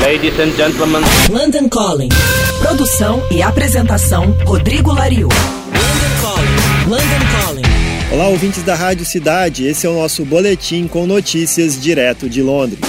Ladies and gentlemen. London Calling. Produção e apresentação Rodrigo Lariu. London Calling. London Calling. Olá, ouvintes da Rádio Cidade. Esse é o nosso boletim com notícias direto de Londres.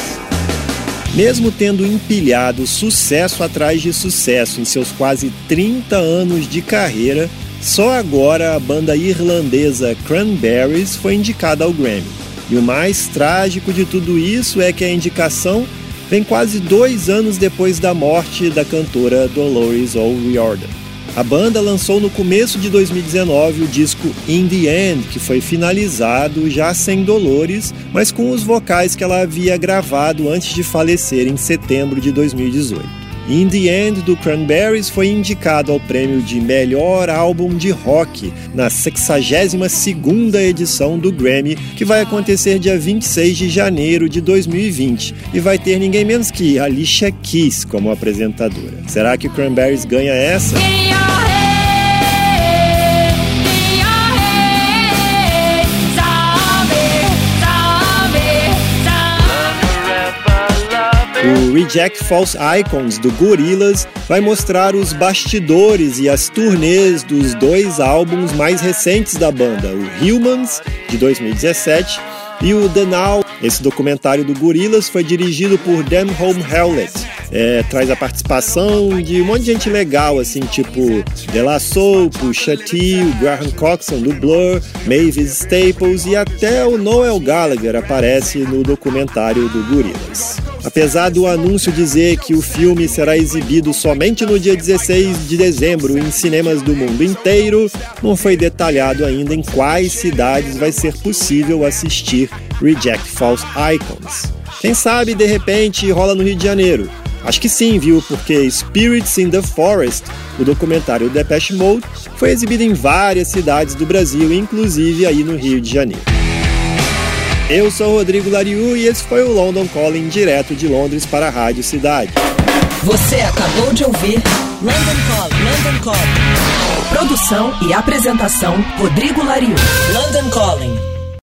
Mesmo tendo empilhado sucesso atrás de sucesso em seus quase 30 anos de carreira, só agora a banda irlandesa Cranberries foi indicada ao Grammy. E o mais trágico de tudo isso é que a indicação vem quase dois anos depois da morte da cantora Dolores O'Riordan. A banda lançou no começo de 2019 o disco In the End, que foi finalizado já sem Dolores, mas com os vocais que ela havia gravado antes de falecer em setembro de 2018. In the End do Cranberries foi indicado ao prêmio de melhor álbum de rock na 62ª edição do Grammy, que vai acontecer dia 26 de janeiro de 2020 e vai ter ninguém menos que Alicia Keys como apresentadora. Será que o Cranberries ganha essa? O Reject False Icons do Gorillaz vai mostrar os bastidores e as turnês dos dois álbuns mais recentes da banda, o Humans, de 2017, e o The Now. Esse documentário do Gorillaz foi dirigido por Dan Home Hewlett. É, traz a participação de um monte de gente legal, assim, tipo De La Soul, Pusha T, o Graham Coxon do Blur, Mavis Staples e até o Noel Gallagher aparece no documentário do Gorillaz. Apesar do anúncio dizer que o filme será exibido somente no dia 16 de dezembro em cinemas do mundo inteiro, não foi detalhado ainda em quais cidades vai ser possível assistir Reject False Icons. Quem sabe de repente rola no Rio de Janeiro. Acho que sim, viu? Porque Spirits in the Forest, o documentário Depeche Mode, foi exibido em várias cidades do Brasil, inclusive aí no Rio de Janeiro. Eu sou Rodrigo Lariu e esse foi o London Calling direto de Londres para a Rádio Cidade. Você acabou de ouvir London Calling. London Calling. Produção e apresentação Rodrigo Lariu. London Calling.